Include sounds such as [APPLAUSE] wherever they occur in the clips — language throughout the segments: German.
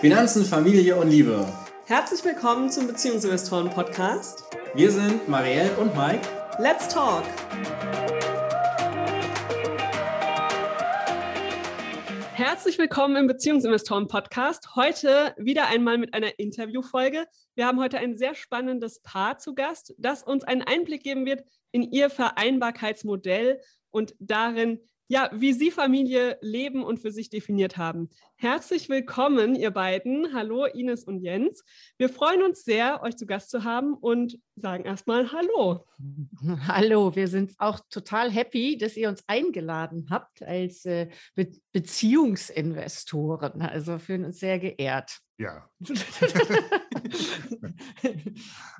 Finanzen, Familie und Liebe. Herzlich willkommen zum Beziehungsinvestoren Podcast. Wir sind Marielle und Mike. Let's talk! Herzlich willkommen im Beziehungsinvestoren Podcast. Heute wieder einmal mit einer Interviewfolge. Wir haben heute ein sehr spannendes Paar zu Gast, das uns einen Einblick geben wird in ihr Vereinbarkeitsmodell und darin, ja, wie Sie Familie leben und für sich definiert haben. Herzlich willkommen, ihr beiden. Hallo, Ines und Jens. Wir freuen uns sehr, euch zu Gast zu haben und sagen erstmal Hallo. [LAUGHS] Hallo, wir sind auch total happy, dass ihr uns eingeladen habt als äh, Be Beziehungsinvestoren. Also fühlen uns sehr geehrt. Ja. [LAUGHS] [LAUGHS]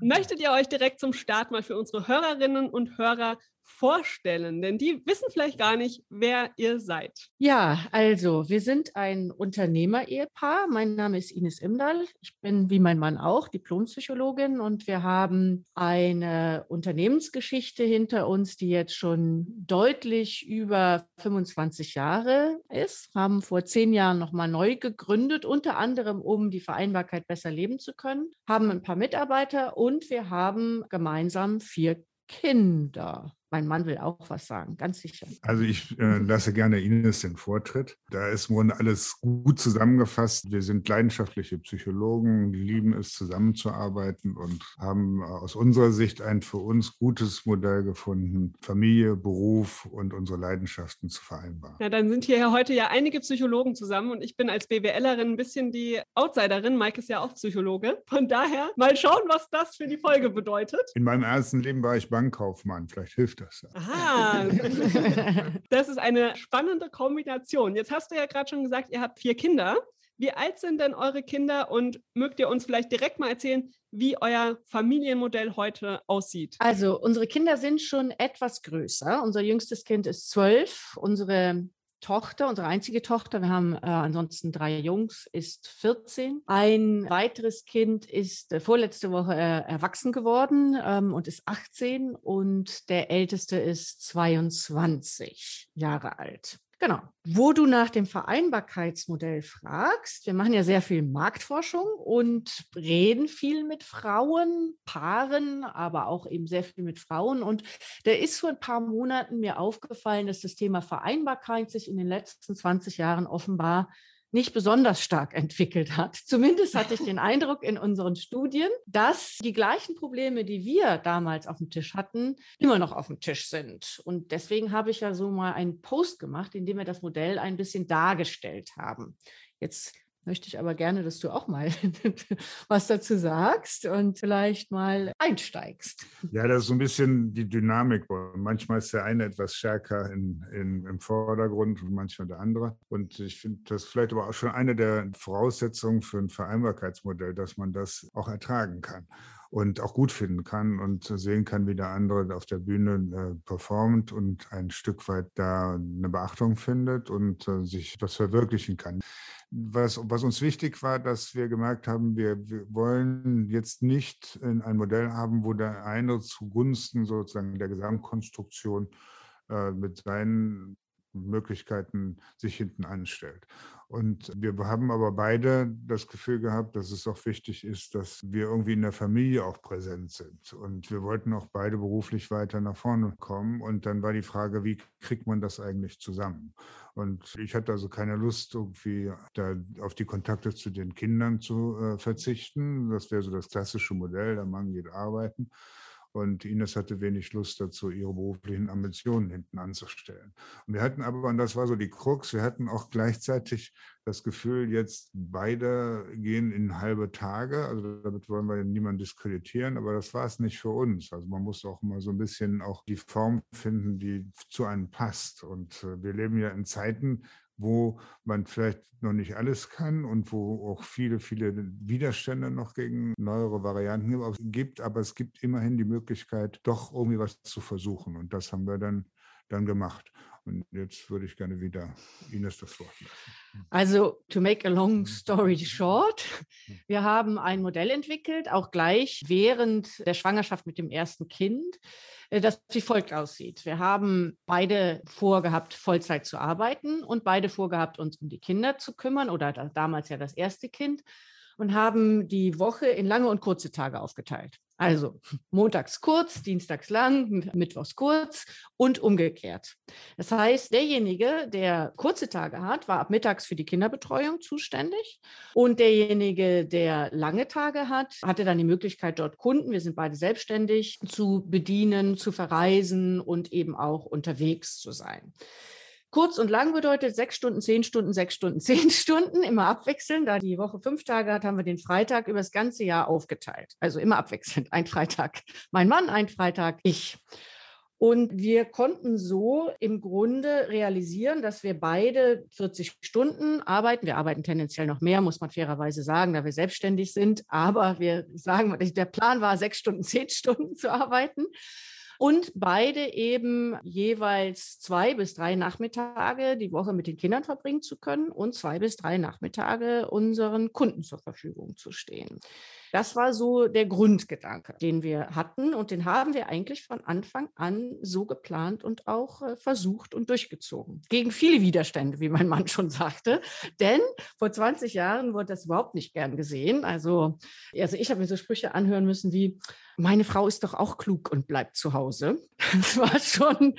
Möchtet ihr euch direkt zum Start mal für unsere Hörerinnen und Hörer vorstellen? Denn die wissen vielleicht gar nicht, wer ihr seid. Ja, also wir sind ein Unternehmer-Ehepaar. Mein Name ist Ines Imdal. Ich bin wie mein Mann auch Diplompsychologin und wir haben eine Unternehmensgeschichte hinter uns, die jetzt schon deutlich über 25 Jahre ist. Haben vor zehn Jahren nochmal neu gegründet, unter anderem um die Vereinbarkeit besser leben zu können. Haben ein paar Mitarbeiter und wir haben gemeinsam vier Kinder. Mein Mann will auch was sagen, ganz sicher. Also ich äh, lasse gerne Ines den Vortritt. Da ist Grunde alles gut zusammengefasst. Wir sind leidenschaftliche Psychologen, lieben es zusammenzuarbeiten und haben aus unserer Sicht ein für uns gutes Modell gefunden, Familie, Beruf und unsere Leidenschaften zu vereinbaren. Ja, dann sind hier heute ja einige Psychologen zusammen und ich bin als BWLerin ein bisschen die Outsiderin. Mike ist ja auch Psychologe. Von daher mal schauen, was das für die Folge bedeutet. In meinem ersten Leben war ich Bankkaufmann. Vielleicht hilft das. Aha, [LAUGHS] das ist eine spannende Kombination. Jetzt hast du ja gerade schon gesagt, ihr habt vier Kinder. Wie alt sind denn eure Kinder und mögt ihr uns vielleicht direkt mal erzählen, wie euer Familienmodell heute aussieht? Also unsere Kinder sind schon etwas größer. Unser jüngstes Kind ist zwölf, unsere Tochter, unsere einzige Tochter, wir haben äh, ansonsten drei Jungs, ist 14. Ein weiteres Kind ist äh, vorletzte Woche äh, erwachsen geworden ähm, und ist 18 und der älteste ist 22 Jahre alt. Genau. Wo du nach dem Vereinbarkeitsmodell fragst, wir machen ja sehr viel Marktforschung und reden viel mit Frauen, Paaren, aber auch eben sehr viel mit Frauen. Und da ist vor ein paar Monaten mir aufgefallen, dass das Thema Vereinbarkeit sich in den letzten 20 Jahren offenbar nicht besonders stark entwickelt hat. [LAUGHS] Zumindest hatte ich den Eindruck in unseren Studien, dass die gleichen Probleme, die wir damals auf dem Tisch hatten, immer noch auf dem Tisch sind. Und deswegen habe ich ja so mal einen Post gemacht, in dem wir das Modell ein bisschen dargestellt haben. Jetzt möchte ich aber gerne, dass du auch mal [LAUGHS] was dazu sagst und vielleicht mal einsteigst. Ja, das ist so ein bisschen die Dynamik. Manchmal ist der eine etwas stärker in, in, im Vordergrund und manchmal der andere. Und ich finde das vielleicht aber auch schon eine der Voraussetzungen für ein Vereinbarkeitsmodell, dass man das auch ertragen kann und auch gut finden kann und sehen kann, wie der andere auf der Bühne äh, performt und ein Stück weit da eine Beachtung findet und äh, sich was verwirklichen kann was, was uns wichtig war, dass wir gemerkt haben, wir, wir wollen jetzt nicht ein Modell haben, wo der eine zugunsten sozusagen der Gesamtkonstruktion äh, mit seinen Möglichkeiten sich hinten anstellt. Und wir haben aber beide das Gefühl gehabt, dass es auch wichtig ist, dass wir irgendwie in der Familie auch präsent sind. Und wir wollten auch beide beruflich weiter nach vorne kommen. Und dann war die Frage, wie kriegt man das eigentlich zusammen? Und ich hatte also keine Lust, irgendwie da auf die Kontakte zu den Kindern zu äh, verzichten. Das wäre so das klassische Modell, der Mann geht arbeiten. Und Ines hatte wenig Lust dazu, ihre beruflichen Ambitionen hinten anzustellen. Und wir hatten aber, und das war so die Krux, wir hatten auch gleichzeitig das Gefühl, jetzt beide gehen in halbe Tage. Also damit wollen wir niemanden diskreditieren, aber das war es nicht für uns. Also man muss auch mal so ein bisschen auch die Form finden, die zu einem passt. Und äh, wir leben ja in Zeiten, wo man vielleicht noch nicht alles kann und wo auch viele, viele Widerstände noch gegen neuere Varianten gibt. Aber es gibt immerhin die Möglichkeit, doch irgendwie was zu versuchen. Und das haben wir dann, dann gemacht. Und jetzt würde ich gerne wieder Ines das Wort lassen. Also, to make a long story short, wir haben ein Modell entwickelt, auch gleich während der Schwangerschaft mit dem ersten Kind, äh, das wie folgt aussieht. Wir haben beide vorgehabt, Vollzeit zu arbeiten und beide vorgehabt, uns um die Kinder zu kümmern oder damals ja das erste Kind und haben die Woche in lange und kurze Tage aufgeteilt. Also montags kurz, dienstags lang, mittwochs kurz und umgekehrt. Das heißt, derjenige, der kurze Tage hat, war ab mittags für die Kinderbetreuung zuständig und derjenige, der lange Tage hat, hatte dann die Möglichkeit, dort Kunden, wir sind beide selbstständig, zu bedienen, zu verreisen und eben auch unterwegs zu sein. Kurz und lang bedeutet sechs Stunden, zehn Stunden, sechs Stunden, [LAUGHS] zehn Stunden, immer abwechselnd. Da die Woche fünf Tage hat, haben wir den Freitag über das ganze Jahr aufgeteilt. Also immer abwechselnd. Ein Freitag mein Mann, ein Freitag ich. Und wir konnten so im Grunde realisieren, dass wir beide 40 Stunden arbeiten. Wir arbeiten tendenziell noch mehr, muss man fairerweise sagen, da wir selbstständig sind. Aber wir sagen, der Plan war, sechs Stunden, zehn Stunden zu arbeiten und beide eben jeweils zwei bis drei Nachmittage die Woche mit den Kindern verbringen zu können und zwei bis drei Nachmittage unseren Kunden zur Verfügung zu stehen. Das war so der Grundgedanke, den wir hatten und den haben wir eigentlich von Anfang an so geplant und auch äh, versucht und durchgezogen. Gegen viele Widerstände, wie mein Mann schon sagte. Denn vor 20 Jahren wurde das überhaupt nicht gern gesehen. Also, also ich habe mir so Sprüche anhören müssen wie, meine Frau ist doch auch klug und bleibt zu Hause. [LAUGHS] Das war schon,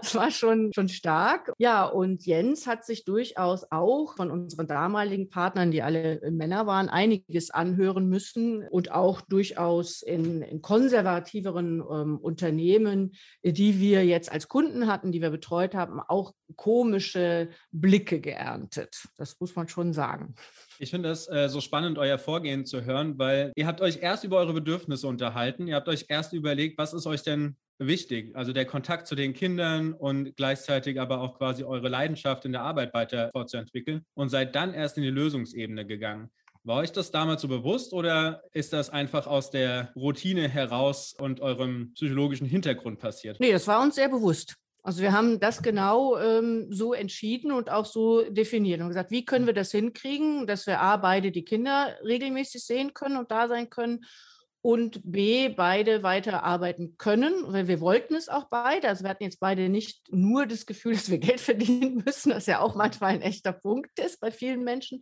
das war schon, schon stark. Ja, und Jens hat sich durchaus auch von unseren damaligen Partnern, die alle Männer waren, einiges anhören müssen und auch durchaus in, in konservativeren ähm, Unternehmen, die wir jetzt als Kunden hatten, die wir betreut haben, auch komische Blicke geerntet. Das muss man schon sagen. Ich finde es äh, so spannend, euer Vorgehen zu hören, weil ihr habt euch erst über eure Bedürfnisse unterhalten. Ihr habt euch erst überlegt, was ist euch denn wichtig? Also der Kontakt zu den Kindern und gleichzeitig aber auch quasi eure Leidenschaft in der Arbeit weiter fortzuentwickeln und seid dann erst in die Lösungsebene gegangen. War euch das damals so bewusst oder ist das einfach aus der Routine heraus und eurem psychologischen Hintergrund passiert? Nee, das war uns sehr bewusst. Also wir haben das genau ähm, so entschieden und auch so definiert und gesagt, wie können wir das hinkriegen, dass wir A, beide die Kinder regelmäßig sehen können und da sein können und B, beide weiter arbeiten können, weil wir wollten es auch beide. Also wir hatten jetzt beide nicht nur das Gefühl, [LAUGHS] dass wir Geld verdienen müssen, was ja auch manchmal ein echter Punkt ist bei vielen Menschen,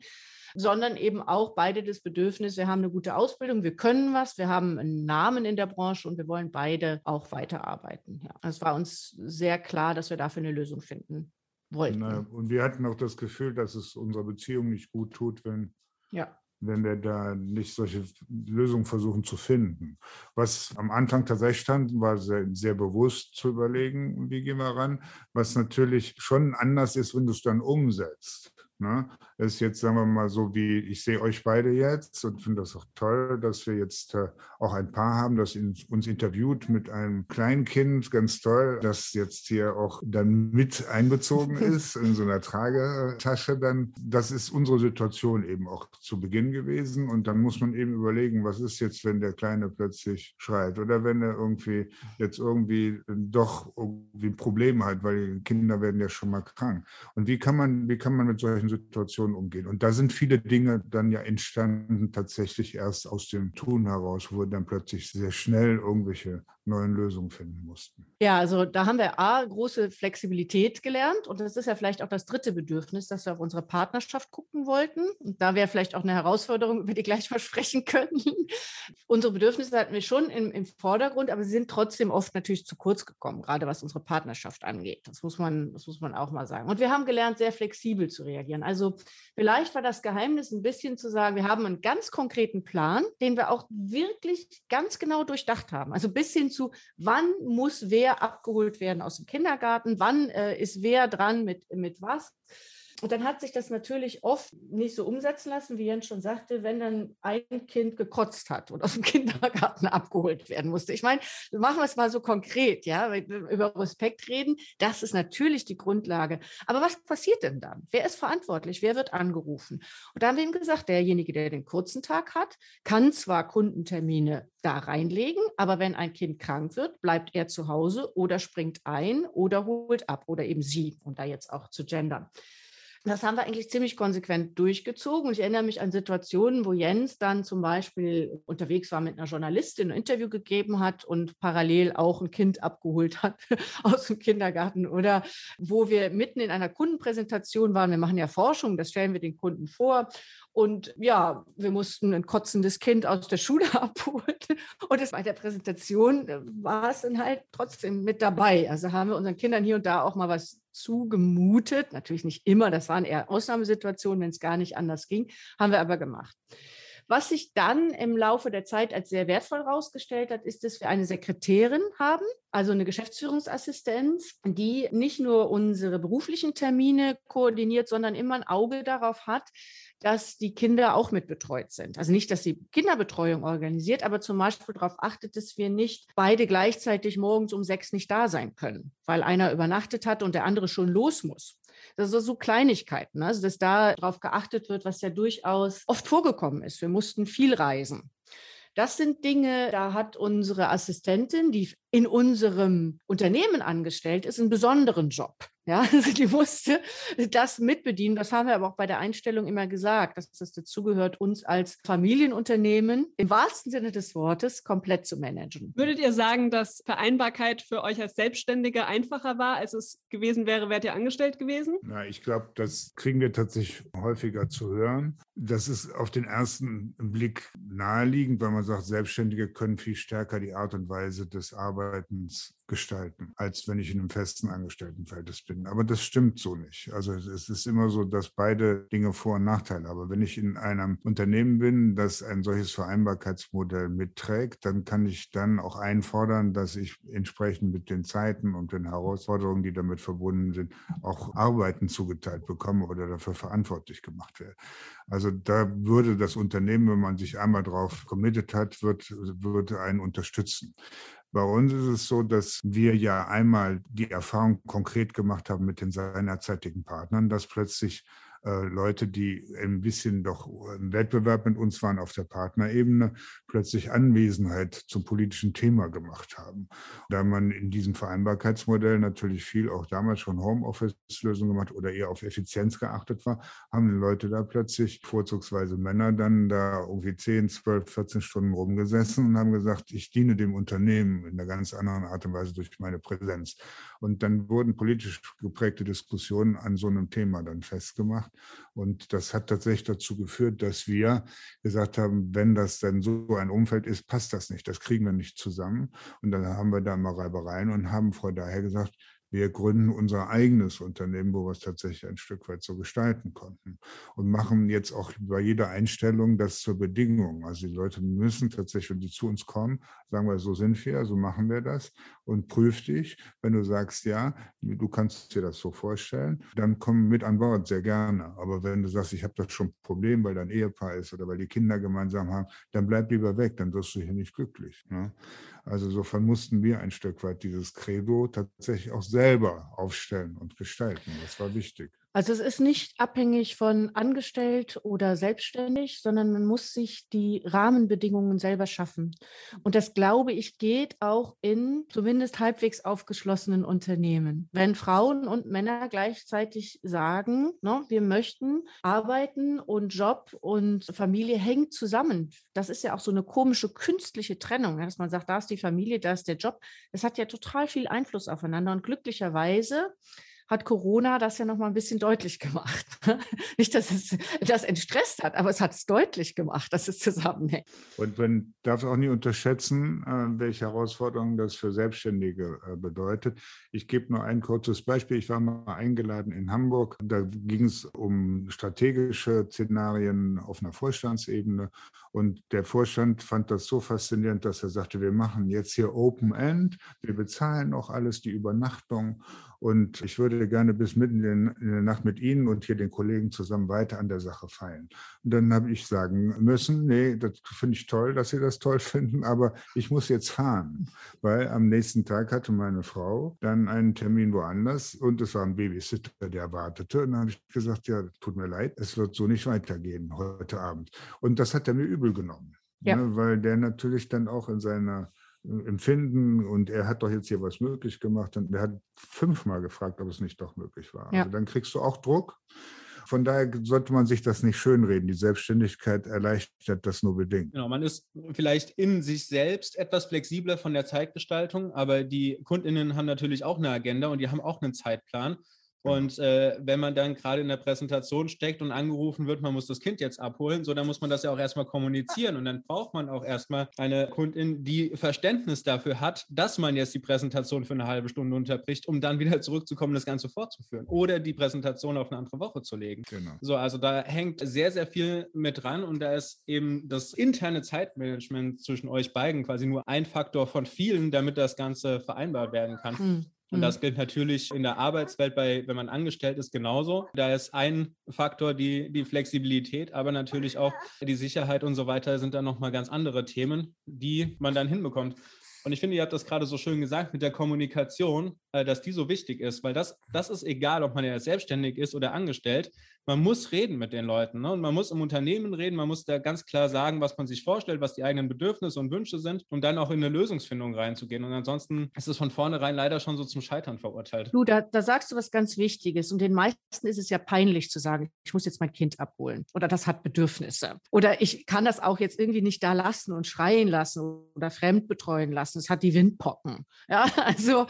sondern eben auch beide das Bedürfnis, wir haben eine gute Ausbildung, wir können was, wir haben einen Namen in der Branche und wir wollen beide auch weiterarbeiten. Ja, es war uns sehr klar, dass wir dafür eine Lösung finden wollten. Und wir hatten auch das Gefühl, dass es unserer Beziehung nicht gut tut, wenn ja wenn wir da nicht solche Lösungen versuchen zu finden. Was am Anfang tatsächlich stand, war sehr, sehr bewusst zu überlegen, wie gehen wir ran, was natürlich schon anders ist, wenn du es dann umsetzt. Ne? Ist jetzt, sagen wir mal, so wie ich sehe euch beide jetzt und finde das auch toll, dass wir jetzt äh, auch ein Paar haben, das in, uns interviewt mit einem Kleinkind, ganz toll, das jetzt hier auch dann mit einbezogen [LAUGHS] ist in so einer Tragetasche dann. Das ist unsere Situation eben auch zu Beginn gewesen und dann muss man eben überlegen, was ist jetzt, wenn der Kleine plötzlich schreit oder wenn er irgendwie jetzt irgendwie doch irgendwie ein Problem hat, weil Kinder werden ja schon mal krank. Und wie kann man, wie kann man mit solchen Situationen umgehen. Und da sind viele Dinge dann ja entstanden, tatsächlich erst aus dem Tun heraus, wo dann plötzlich sehr schnell irgendwelche neuen Lösungen finden mussten. Ja, also da haben wir A, große Flexibilität gelernt und das ist ja vielleicht auch das dritte Bedürfnis, dass wir auf unsere Partnerschaft gucken wollten. Und da wäre vielleicht auch eine Herausforderung, über die gleich versprechen können. [LAUGHS] unsere Bedürfnisse hatten wir schon im, im Vordergrund, aber sie sind trotzdem oft natürlich zu kurz gekommen, gerade was unsere Partnerschaft angeht. Das muss man, das muss man auch mal sagen. Und wir haben gelernt, sehr flexibel zu reagieren. Also vielleicht war das Geheimnis ein bisschen zu sagen, wir haben einen ganz konkreten Plan, den wir auch wirklich ganz genau durchdacht haben. Also bis hin zu, wann muss wer abgeholt werden aus dem Kindergarten, wann äh, ist wer dran mit, mit was. Und dann hat sich das natürlich oft nicht so umsetzen lassen, wie Jens schon sagte, wenn dann ein Kind gekotzt hat und aus dem [LAUGHS] Kindergarten abgeholt werden musste. Ich meine, machen wir es mal so konkret, ja, über Respekt reden. Das ist natürlich die Grundlage. Aber was passiert denn dann? Wer ist verantwortlich? Wer wird angerufen? Und da haben wir ihm gesagt, derjenige, der den kurzen Tag hat, kann zwar Kundentermine da reinlegen, aber wenn ein Kind krank wird, bleibt er zu Hause oder springt ein oder holt ab oder eben sie, um da jetzt auch zu gendern. Das haben wir eigentlich ziemlich konsequent durchgezogen. Ich erinnere mich an Situationen, wo Jens dann zum Beispiel unterwegs war mit einer Journalistin, ein Interview gegeben hat und parallel auch ein Kind abgeholt hat [LAUGHS] aus dem Kindergarten oder wo wir mitten in einer Kundenpräsentation waren. Wir machen ja Forschung, das stellen wir den Kunden vor und ja, wir mussten ein kotzendes Kind aus der Schule [LAUGHS] abholen. Und es bei der Präsentation äh, war es dann halt trotzdem mit dabei. Also haben wir unseren Kindern hier und da auch mal was zugemutet. Natürlich nicht immer, das waren eher Ausnahmesituationen, wenn es gar nicht anders ging, haben wir aber gemacht. Was sich dann im Laufe der Zeit als sehr wertvoll herausgestellt hat, ist, dass wir eine Sekretärin haben, also eine Geschäftsführungsassistenz, die nicht nur unsere beruflichen Termine koordiniert, sondern immer ein Auge darauf hat, dass die Kinder auch mit betreut sind. Also nicht, dass sie Kinderbetreuung organisiert, aber zum Beispiel darauf achtet, dass wir nicht beide gleichzeitig morgens um sechs nicht da sein können, weil einer übernachtet hat und der andere schon los muss. Das sind so Kleinigkeiten, ne? also dass da darauf geachtet wird, was ja durchaus oft vorgekommen ist. Wir mussten viel reisen. Das sind Dinge, da hat unsere Assistentin, die in unserem Unternehmen angestellt ist, einen besonderen Job. Ja, [LAUGHS] also die musste das mitbedienen. Das haben wir aber auch bei der Einstellung immer gesagt, dass das dazugehört, uns als Familienunternehmen im wahrsten Sinne des Wortes komplett zu managen. Würdet ihr sagen, dass Vereinbarkeit für euch als Selbstständige einfacher war, als es gewesen wäre, wärt ihr angestellt gewesen? Na, ich glaube, das kriegen wir tatsächlich häufiger zu hören. Das ist auf den ersten Blick naheliegend, weil man sagt, Selbstständige können viel stärker die Art und Weise des Arbeitens gestalten, als wenn ich in einem festen Angestelltenverhältnis bin. Aber das stimmt so nicht. Also es ist immer so, dass beide Dinge Vor- und Nachteile haben. Aber wenn ich in einem Unternehmen bin, das ein solches Vereinbarkeitsmodell mitträgt, dann kann ich dann auch einfordern, dass ich entsprechend mit den Zeiten und den Herausforderungen, die damit verbunden sind, auch Arbeiten zugeteilt bekomme oder dafür verantwortlich gemacht werde. Also da würde das Unternehmen, wenn man sich einmal darauf committed hat, wird, würde einen unterstützen. Bei uns ist es so, dass wir ja einmal die Erfahrung konkret gemacht haben mit den seinerzeitigen Partnern, dass plötzlich Leute, die ein bisschen doch im Wettbewerb mit uns waren auf der Partnerebene, plötzlich Anwesenheit zum politischen Thema gemacht haben. Da man in diesem Vereinbarkeitsmodell natürlich viel auch damals schon Homeoffice-Lösungen gemacht oder eher auf Effizienz geachtet war, haben die Leute da plötzlich, vorzugsweise Männer, dann da irgendwie 10, 12, 14 Stunden rumgesessen und haben gesagt, ich diene dem Unternehmen in einer ganz anderen Art und Weise durch meine Präsenz. Und dann wurden politisch geprägte Diskussionen an so einem Thema dann festgemacht. Und das hat tatsächlich dazu geführt, dass wir gesagt haben, wenn das dann so ein Umfeld ist, passt das nicht, das kriegen wir nicht zusammen. Und dann haben wir da mal Reibereien und haben vor daher gesagt, wir gründen unser eigenes Unternehmen, wo wir es tatsächlich ein Stück weit so gestalten konnten und machen jetzt auch bei jeder Einstellung das zur Bedingung. Also die Leute müssen tatsächlich, wenn die zu uns kommen, sagen wir, so sind wir, so machen wir das und prüf dich. Wenn du sagst, ja, du kannst dir das so vorstellen, dann komm mit an Bord, sehr gerne. Aber wenn du sagst, ich habe das schon ein Problem, weil dein Ehepaar ist oder weil die Kinder gemeinsam haben, dann bleib lieber weg, dann wirst du hier nicht glücklich. Ne? Also insofern mussten wir ein Stück weit dieses Credo tatsächlich auch selber aufstellen und gestalten. Das war wichtig. Also es ist nicht abhängig von angestellt oder selbstständig, sondern man muss sich die Rahmenbedingungen selber schaffen. Und das, glaube ich, geht auch in zumindest halbwegs aufgeschlossenen Unternehmen. Wenn Frauen und Männer gleichzeitig sagen, ne, wir möchten arbeiten und Job und Familie hängt zusammen. Das ist ja auch so eine komische künstliche Trennung, dass man sagt, da ist die Familie, da ist der Job. Das hat ja total viel Einfluss aufeinander. Und glücklicherweise hat Corona das ja noch mal ein bisschen deutlich gemacht. [LAUGHS] Nicht, dass es das entstresst hat, aber es hat es deutlich gemacht, dass es zusammenhängt. Und man darf auch nie unterschätzen, äh, welche Herausforderungen das für Selbstständige äh, bedeutet. Ich gebe nur ein kurzes Beispiel. Ich war mal eingeladen in Hamburg. Da ging es um strategische Szenarien auf einer Vorstandsebene. Und der Vorstand fand das so faszinierend, dass er sagte, wir machen jetzt hier Open End, wir bezahlen auch alles, die Übernachtung und ich würde gerne bis mitten in der Nacht mit Ihnen und hier den Kollegen zusammen weiter an der Sache feilen. Und dann habe ich sagen müssen, nee, das finde ich toll, dass Sie das toll [LAUGHS] finden, aber ich muss jetzt fahren, weil am nächsten Tag hatte meine Frau dann einen Termin woanders und es war ein Babysitter, der wartete. Und dann habe ich gesagt, ja, tut mir leid, es wird so nicht weitergehen heute Abend. Und das hat er mir übel genommen, ja. ne, weil der natürlich dann auch in seiner Empfinden und er hat doch jetzt hier was möglich gemacht und er hat fünfmal gefragt, ob es nicht doch möglich war. Ja. Also dann kriegst du auch Druck. Von daher sollte man sich das nicht schönreden. Die Selbstständigkeit erleichtert das nur bedingt. Genau, man ist vielleicht in sich selbst etwas flexibler von der Zeitgestaltung, aber die Kundinnen haben natürlich auch eine Agenda und die haben auch einen Zeitplan. Und äh, wenn man dann gerade in der Präsentation steckt und angerufen wird, man muss das Kind jetzt abholen, so dann muss man das ja auch erstmal kommunizieren. Und dann braucht man auch erstmal eine Kundin, die Verständnis dafür hat, dass man jetzt die Präsentation für eine halbe Stunde unterbricht, um dann wieder zurückzukommen, das Ganze fortzuführen. Oder die Präsentation auf eine andere Woche zu legen. Genau. So, also da hängt sehr, sehr viel mit dran und da ist eben das interne Zeitmanagement zwischen euch beiden quasi nur ein Faktor von vielen, damit das Ganze vereinbart werden kann. Mhm. Und das mhm. gilt natürlich in der Arbeitswelt, bei, wenn man angestellt ist, genauso. Da ist ein Faktor die, die Flexibilität, aber natürlich auch die Sicherheit und so weiter sind dann nochmal ganz andere Themen, die man dann hinbekommt. Und ich finde, ihr habt das gerade so schön gesagt mit der Kommunikation, äh, dass die so wichtig ist, weil das, das ist egal, ob man ja selbstständig ist oder angestellt. Man muss reden mit den Leuten ne? und man muss im Unternehmen reden, man muss da ganz klar sagen, was man sich vorstellt, was die eigenen Bedürfnisse und Wünsche sind, um dann auch in eine Lösungsfindung reinzugehen. Und ansonsten ist es von vornherein leider schon so zum Scheitern verurteilt. Du, da, da sagst du was ganz Wichtiges und den meisten ist es ja peinlich zu sagen, ich muss jetzt mein Kind abholen oder das hat Bedürfnisse oder ich kann das auch jetzt irgendwie nicht da lassen und schreien lassen oder fremd betreuen lassen. Es hat die Windpocken. Ja, [LAUGHS] also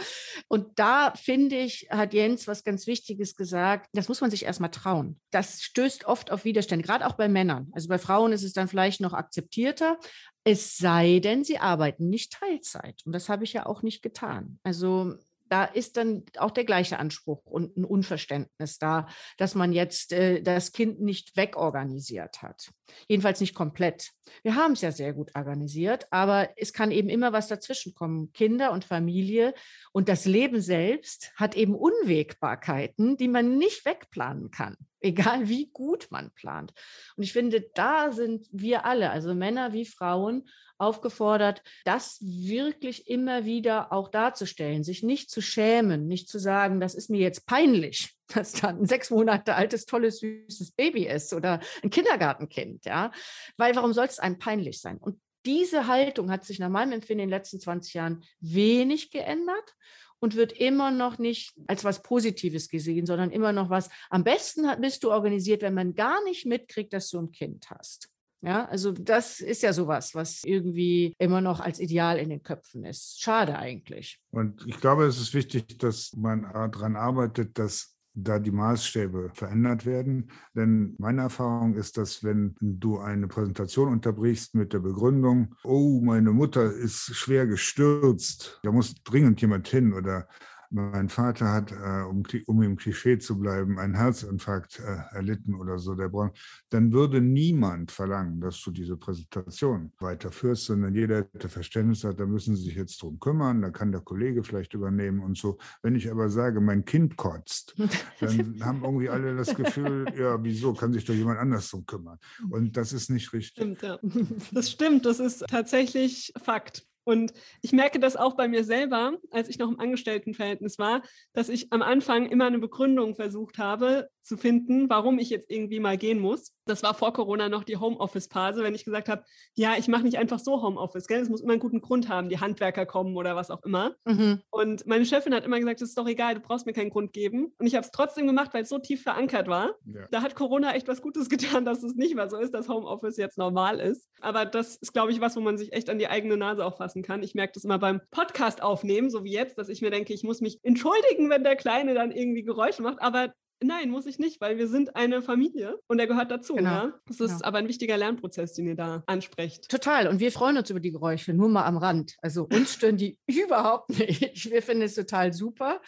und da finde ich, hat Jens was ganz Wichtiges gesagt, das muss man sich erstmal trauen. Das stößt oft auf Widerstände, gerade auch bei Männern. Also bei Frauen ist es dann vielleicht noch akzeptierter, es sei denn, sie arbeiten nicht Teilzeit. Und das habe ich ja auch nicht getan. Also da ist dann auch der gleiche Anspruch und ein Unverständnis da, dass man jetzt äh, das Kind nicht wegorganisiert hat. Jedenfalls nicht komplett. Wir haben es ja sehr gut organisiert, aber es kann eben immer was dazwischen kommen. Kinder und Familie und das Leben selbst hat eben Unwägbarkeiten, die man nicht wegplanen kann egal wie gut man plant. Und ich finde, da sind wir alle, also Männer wie Frauen, aufgefordert, das wirklich immer wieder auch darzustellen, sich nicht zu schämen, nicht zu sagen, das ist mir jetzt peinlich, [LAUGHS] dass da ein sechs Monate altes, tolles, süßes Baby ist oder ein Kindergartenkind, ja. Weil warum soll es einem peinlich sein? Und diese Haltung hat sich nach meinem Empfinden in den letzten 20 Jahren wenig geändert und wird immer noch nicht als was Positives gesehen, sondern immer noch was, am besten bist du organisiert, wenn man gar nicht mitkriegt, dass du ein Kind hast. Ja, also das ist ja sowas, was irgendwie immer noch als Ideal in den Köpfen ist. Schade eigentlich. Und ich glaube, es ist wichtig, dass man daran arbeitet, dass da die Maßstäbe verändert werden. Denn meine Erfahrung ist, dass wenn du eine Präsentation unterbrichst mit der Begründung, oh, meine Mutter ist schwer gestürzt, da muss dringend jemand hin oder mein Vater hat, äh, um, um, im Klischee zu bleiben, einen Herzinfarkt äh, erlitten oder so, der Braun, dann würde niemand verlangen, dass du diese Präsentation weiterführst, sondern jeder hätte Verständnis hat, da müssen sie sich jetzt drum kümmern, da kann der Kollege vielleicht übernehmen und so. Wenn ich aber sage, mein Kind kotzt, [LAUGHS] dann haben irgendwie alle das Gefühl, ja, wieso, kann sich doch jemand anders drum kümmern. Und das ist nicht richtig. Stimmt, ja. [LAUGHS] Das stimmt, das ist tatsächlich Fakt. Und ich merke das auch bei mir selber, als ich noch im Angestelltenverhältnis war, dass ich am Anfang immer eine Begründung versucht habe zu finden, warum ich jetzt irgendwie mal gehen muss. Das war vor Corona noch die Homeoffice-Phase, wenn ich gesagt habe, ja, ich mache nicht einfach so Homeoffice, gell? Es muss immer einen guten Grund haben, die Handwerker kommen oder was auch immer. Mhm. Und meine Chefin hat immer gesagt, es ist doch egal, du brauchst mir keinen Grund geben. Und ich habe es trotzdem gemacht, weil es so tief verankert war. Ja. Da hat Corona echt was Gutes [LAUGHS] getan, dass es nicht mehr so ist, dass Homeoffice jetzt normal ist. Aber das ist, glaube ich, was, wo man sich echt an die eigene Nase auch fassen kann. Ich merke das immer beim Podcast aufnehmen, so wie jetzt, dass ich mir denke, ich muss mich entschuldigen, wenn der Kleine dann irgendwie Geräusche macht. Aber Nein, muss ich nicht, weil wir sind eine Familie und er gehört dazu. Genau. Ja? Das ist Genau. aber ein wichtiger Lernprozess, den ihr da ansprecht. Total. Und wir freuen uns über die Geräusche, nur mal am Rand. Also uns stören die [LAUGHS] überhaupt nicht. Wir finden es total super.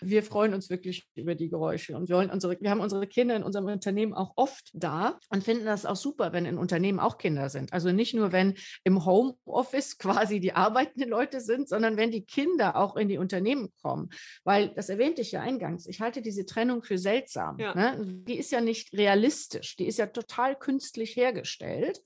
Wir freuen uns wirklich über die Geräusche. Und wir, wollen unsere, wir haben unsere Kinder in unserem Unternehmen auch oft da und finden das auch super, wenn in Unternehmen auch Kinder sind. Also nicht nur, wenn im Homeoffice [LAUGHS] quasi die arbeitenden Leute sind, sondern wenn die Kinder auch in die Unternehmen kommen. Weil, das erwähnte ich ja eingangs, ich halte diese Trennung für seltsam. Ja. Ne? Die ist ja nicht realistisch, die ist ja total künstlich hergestellt.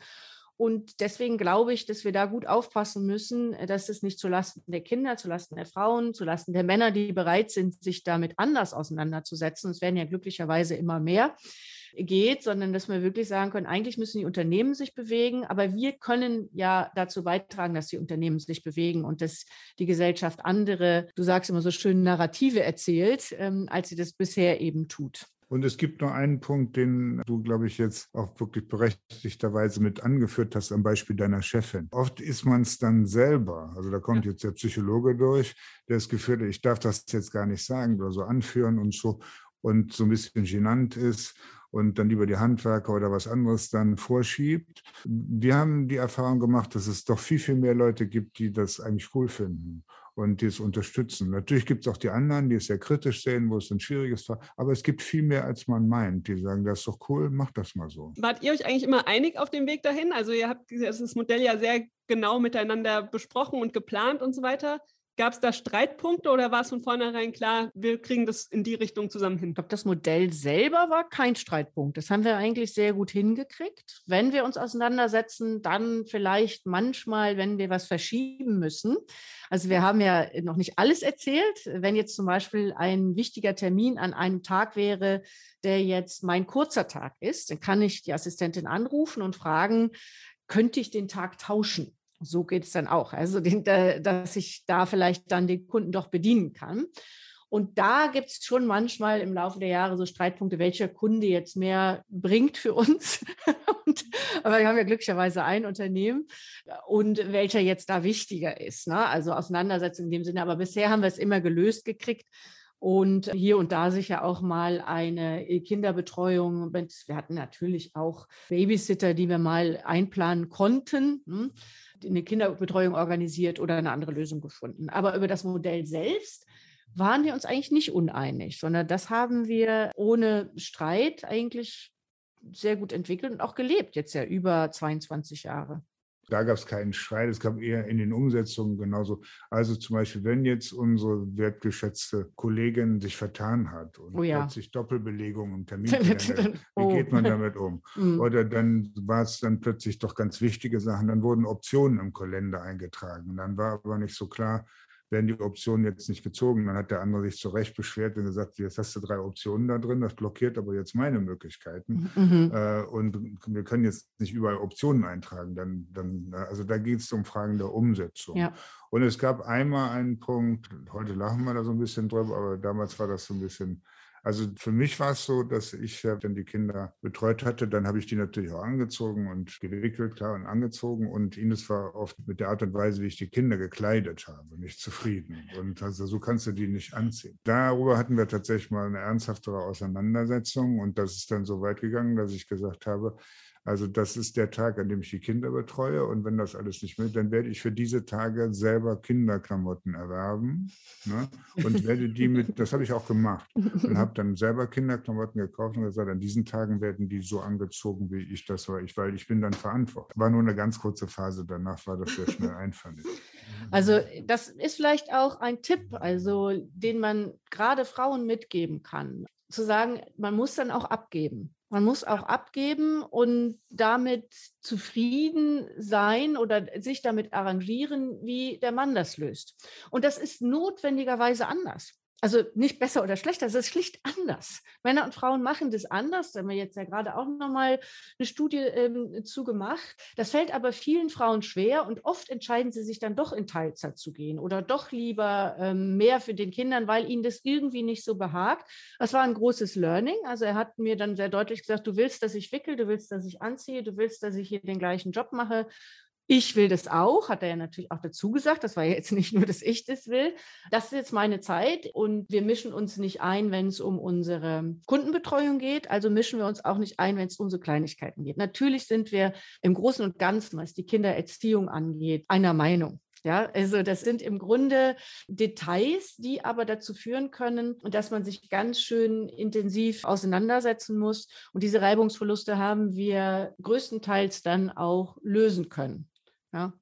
Und deswegen glaube ich, dass wir da gut aufpassen müssen, dass es nicht zulasten der Kinder, zulasten der Frauen, zulasten der Männer, die bereit sind, sich damit anders auseinanderzusetzen, es werden ja glücklicherweise immer mehr, geht, sondern dass wir wirklich sagen können, eigentlich müssen die Unternehmen sich bewegen, aber wir können ja dazu beitragen, dass die Unternehmen sich bewegen und dass die Gesellschaft andere, du sagst immer so schön, Narrative erzählt, ähm, als sie das bisher eben tut. Und es gibt noch einen Punkt, den du, glaube ich, jetzt auch wirklich berechtigterweise mit angeführt hast, am Beispiel deiner Chefin. Oft ist man es dann selber, also da kommt jetzt der Psychologe durch, der das Gefühl hat, ich darf das jetzt gar nicht sagen oder so anführen und so und so ein bisschen genannt ist und dann lieber die Handwerker oder was anderes dann vorschiebt. Wir haben die Erfahrung gemacht, dass es doch viel, viel mehr Leute gibt, die das eigentlich cool finden und die es unterstützen. Natürlich gibt es auch die anderen, die es sehr kritisch sehen, wo es ein schwieriges war, aber es gibt viel mehr, als man meint, die sagen, das ist doch cool, mach das mal so. Wart ihr euch eigentlich immer einig auf dem Weg dahin? Also ihr habt das Modell ja sehr genau miteinander besprochen und geplant und so weiter. Gab es da Streitpunkte oder war es von vornherein klar, wir kriegen das in die Richtung zusammen hin? Ich glaube, das Modell selber war kein Streitpunkt. Das haben wir eigentlich sehr gut hingekriegt. Wenn wir uns auseinandersetzen, dann vielleicht manchmal, wenn wir was verschieben müssen. Also wir haben ja noch nicht alles erzählt. Wenn jetzt zum Beispiel ein wichtiger Termin an einem Tag wäre, der jetzt mein kurzer Tag ist, dann kann ich die Assistentin anrufen und fragen, könnte ich den Tag tauschen? So geht es dann auch. Also, den, da, dass ich da vielleicht dann den Kunden doch bedienen kann. Und da gibt es schon manchmal im Laufe der Jahre so Streitpunkte, welcher Kunde jetzt mehr bringt für uns. [LAUGHS] und, aber wir haben ja glücklicherweise ein Unternehmen und welcher jetzt da wichtiger ist. Ne? Also Auseinandersetzung in dem Sinne. Aber bisher haben wir es immer gelöst gekriegt. Und hier und da sicher auch mal eine Kinderbetreuung. Wir hatten natürlich auch Babysitter, die wir mal einplanen konnten. Eine Kinderbetreuung organisiert oder eine andere Lösung gefunden. Aber über das Modell selbst waren wir uns eigentlich nicht uneinig, sondern das haben wir ohne Streit eigentlich sehr gut entwickelt und auch gelebt, jetzt ja über 22 Jahre. Da gab es keinen Streit, es gab eher in den Umsetzungen genauso. Also zum Beispiel, wenn jetzt unsere wertgeschätzte Kollegin sich vertan hat und Oh ja. plötzlich Doppelbelegung [LAUGHS] im wie Oh. geht man damit um? [LAUGHS] Mm. Oder dann war es dann plötzlich doch ganz wichtige Sachen, dann wurden Optionen im Kalender eingetragen. Dann war aber nicht so klar, werden die Optionen jetzt nicht gezogen. Dann hat der andere sich zu Recht beschwert und gesagt, jetzt hast du drei Optionen da drin, das blockiert aber jetzt meine Möglichkeiten. Mhm. Äh, und wir können jetzt nicht überall Optionen eintragen. Dann, dann, also da geht es um Fragen der Umsetzung. Ja. Und es gab einmal einen Punkt, heute lachen wir da so ein bisschen drüber, aber damals war das so ein bisschen, also für mich war es so, dass ich ja, wenn die Kinder betreut hatte, dann habe ich die natürlich auch angezogen und gewickelt, klar, und angezogen. Und Ines war oft mit der Art und Weise, wie ich die Kinder gekleidet habe, nicht zufrieden. Und also so kannst du die nicht anziehen. Darüber hatten wir tatsächlich mal eine ernsthaftere Auseinandersetzung. Und das ist dann so weit gegangen, dass ich gesagt habe, also das ist der Tag, an dem ich die Kinder betreue. Und wenn das alles nicht mehr, dann werde ich für diese Tage selber Kinderklamotten erwerben ne? und werde die [LAUGHS] mit, das habe ich auch gemacht und habe dann selber Kinderklamotten gekauft und gesagt, an diesen Tagen werden die so angezogen, wie ich das war, ich, weil ich bin dann verantwortlich. War nur eine ganz kurze Phase, danach war das sehr schnell einvernehmlich. Also das ist vielleicht auch ein Tipp, also den man gerade Frauen mitgeben kann, zu sagen, man muss dann auch abgeben. Man muss auch abgeben und damit zufrieden sein oder sich damit arrangieren, wie der Mann das löst. Und das ist notwendigerweise anders. Also nicht besser oder schlechter, es ist schlicht anders. Männer und Frauen machen das anders. Da haben wir jetzt ja gerade auch nochmal eine Studie ähm, zugemacht. Das fällt aber vielen Frauen schwer und oft entscheiden sie sich dann doch in Teilzeit zu gehen oder doch lieber ähm, mehr für den Kindern, weil ihnen das irgendwie nicht so behagt. Das war ein großes Learning. Also er hat mir dann sehr deutlich gesagt, du willst, dass ich wickel, du willst, dass ich anziehe, du willst, dass ich hier den gleichen Job mache Ich will das auch, hat er ja natürlich auch dazu gesagt. Das war ja jetzt [LAUGHS] nicht nur, dass ich das will. Das ist jetzt meine Zeit und wir mischen uns nicht ein, wenn es um unsere Kundenbetreuung geht. Also mischen wir uns auch nicht ein, wenn es um so Kleinigkeiten geht. Natürlich sind wir im Großen und Ganzen, was die Kindererziehung angeht, einer Meinung. Ja, also das sind im Grunde Details, die aber dazu führen können, dass man sich ganz schön intensiv auseinandersetzen muss. Und diese Reibungsverluste haben wir größtenteils dann auch lösen können. Ja.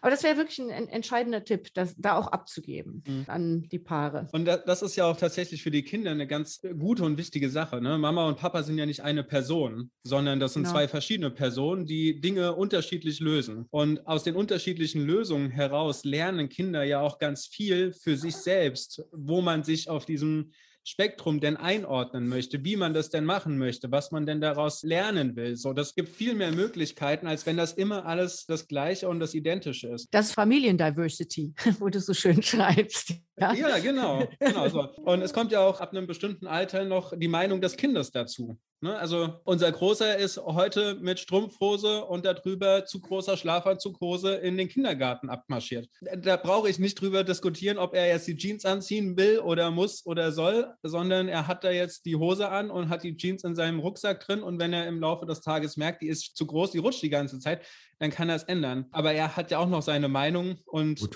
Aber das wäre wirklich ein, ein, entscheidender Tipp, das da auch abzugeben mhm. an die Paare. Und das ist ja auch tatsächlich für die Kinder eine ganz gute und wichtige Sache. Ne? Mama und Papa sind ja nicht eine Person, sondern das sind genau. zwei verschiedene Personen, die Dinge unterschiedlich lösen. Und aus den unterschiedlichen Lösungen heraus lernen Kinder ja auch ganz viel für sich selbst, wo man sich auf diesem Spektrum denn einordnen möchte, wie man das denn machen möchte, was man denn daraus lernen will. So, das gibt viel mehr Möglichkeiten, als wenn das immer alles das Gleiche und das Identische ist. Das ist Familiendiversity, [LAUGHS] wo du so schön schreibst. Ja, ja genau. genau so. Und es kommt ja auch ab einem bestimmten Alter noch die Meinung des Kindes dazu. Ne? Also unser Großer ist heute mit Strumpfhose und darüber zu großer Schlafanzughose in den Kindergarten abmarschiert. Da brauche ich nicht drüber diskutieren, ob er jetzt die Jeans anziehen will oder muss oder soll, sondern er hat da jetzt die Hose an und hat die Jeans in seinem Rucksack drin und wenn er im Laufe des Tages merkt, die ist zu groß, die rutscht die ganze Zeit, dann kann er es ändern. Aber er hat ja auch noch seine Meinung und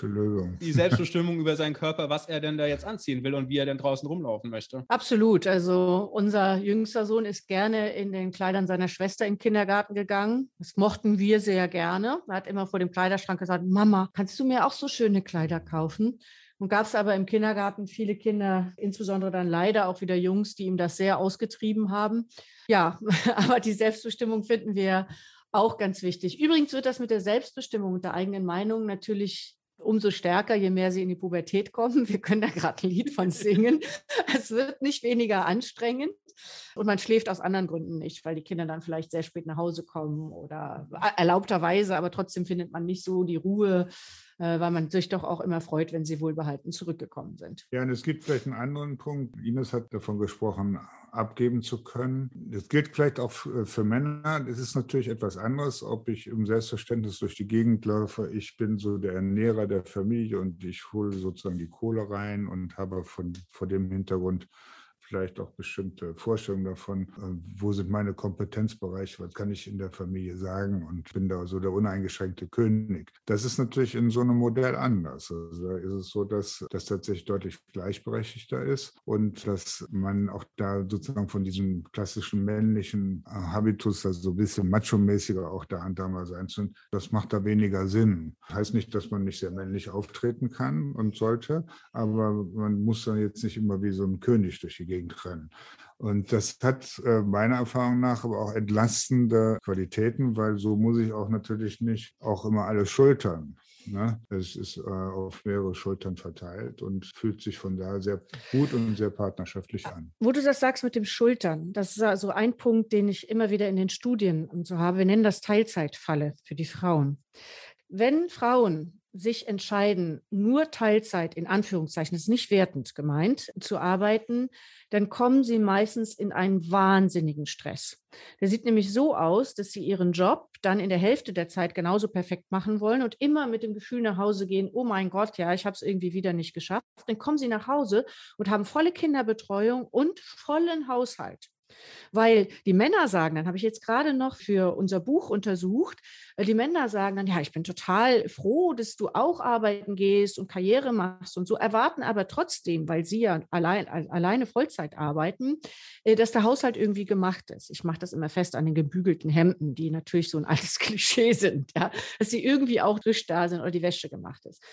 die Selbstbestimmung über seinen Körper, was er denn da jetzt anziehen will und wie er denn draußen rumlaufen möchte. Absolut. Also unser jüngster Sohn ist gerne in den Kleidern seiner Schwester in den Kindergarten gegangen. Das mochten wir sehr gerne. Er hat immer vor dem Kleiderschrank gesagt, Mama, kannst du mir auch so schöne Kleider kaufen? Und gab es aber im Kindergarten viele Kinder, insbesondere dann leider auch wieder Jungs, die ihm das sehr ausgetrieben haben. Ja, [LAUGHS] aber die Selbstbestimmung finden wir auch ganz wichtig. Übrigens wird das mit der Selbstbestimmung und der eigenen Meinung natürlich umso stärker, je mehr sie in die Pubertät kommen. Wir können da gerade ein Lied von singen. [LAUGHS] Es wird nicht weniger anstrengend und man schläft aus anderen Gründen nicht, weil die Kinder dann vielleicht sehr spät nach Hause kommen oder erlaubterweise, aber trotzdem findet man nicht so die Ruhe, äh, weil man sich doch auch immer freut, wenn sie wohlbehalten zurückgekommen sind. Ja, und es gibt vielleicht einen anderen Punkt. Ines hat davon gesprochen, abgeben zu können. Das gilt vielleicht auch für Männer. Es ist natürlich etwas anderes, ob ich im Selbstverständnis durch die Gegend laufe. Ich bin so der Ernährer der Familie und ich hole sozusagen die Kohle rein und habe von, vor dem Hintergrund vielleicht auch bestimmte Vorstellungen davon, äh, wo sind meine Kompetenzbereiche, was kann ich in der Familie sagen und bin da so der uneingeschränkte König. Das ist natürlich in so einem Modell anders. Also da ist es so, dass das tatsächlich deutlich gleichberechtigter ist und dass man auch da sozusagen von diesem klassischen männlichen äh, Habitus, also so ein bisschen macho-mäßiger auch da handhaben sein zu, das macht da weniger Sinn. Heißt nicht, dass man nicht sehr männlich auftreten kann und sollte, aber man muss dann jetzt nicht immer wie so ein König durch die Gegend Gegend rennen. Und das hat äh, meiner Erfahrung nach aber auch entlastende Qualitäten, weil so muss ich auch natürlich nicht auch immer alles schultern. Ne? Es ist äh, auf mehrere Schultern verteilt und fühlt sich von daher sehr gut und sehr partnerschaftlich an. Wo du das sagst mit dem Schultern, das ist also ein Punkt, den ich immer wieder in den Studien und so habe. Wir nennen das Teilzeitfalle für die Frauen. Wenn Frauen sich entscheiden, nur Teilzeit in Anführungszeichen, das ist nicht wertend gemeint, zu arbeiten, dann kommen sie meistens in einen wahnsinnigen Stress. Der sieht nämlich so aus, dass sie ihren Job dann in der Hälfte der Zeit genauso perfekt machen wollen und immer mit dem Gefühl nach Hause gehen, oh mein Gott, ja, ich habe es irgendwie wieder nicht geschafft. Dann kommen sie nach Hause und haben volle Kinderbetreuung und vollen Haushalt. Weil die Männer sagen, dann habe ich jetzt gerade noch für unser Buch untersucht, äh, die Männer sagen dann, ja, ich bin total froh, dass du auch arbeiten gehst und Karriere machst und so, erwarten aber trotzdem, weil sie ja allein, alleine Vollzeit arbeiten, äh, dass der Haushalt irgendwie gemacht ist. Ich mache das immer fest an den gebügelten Hemden, die natürlich so ein altes [LAUGHS] Klischee sind, ja, dass sie irgendwie auch frisch da sind oder die Wäsche gemacht ist.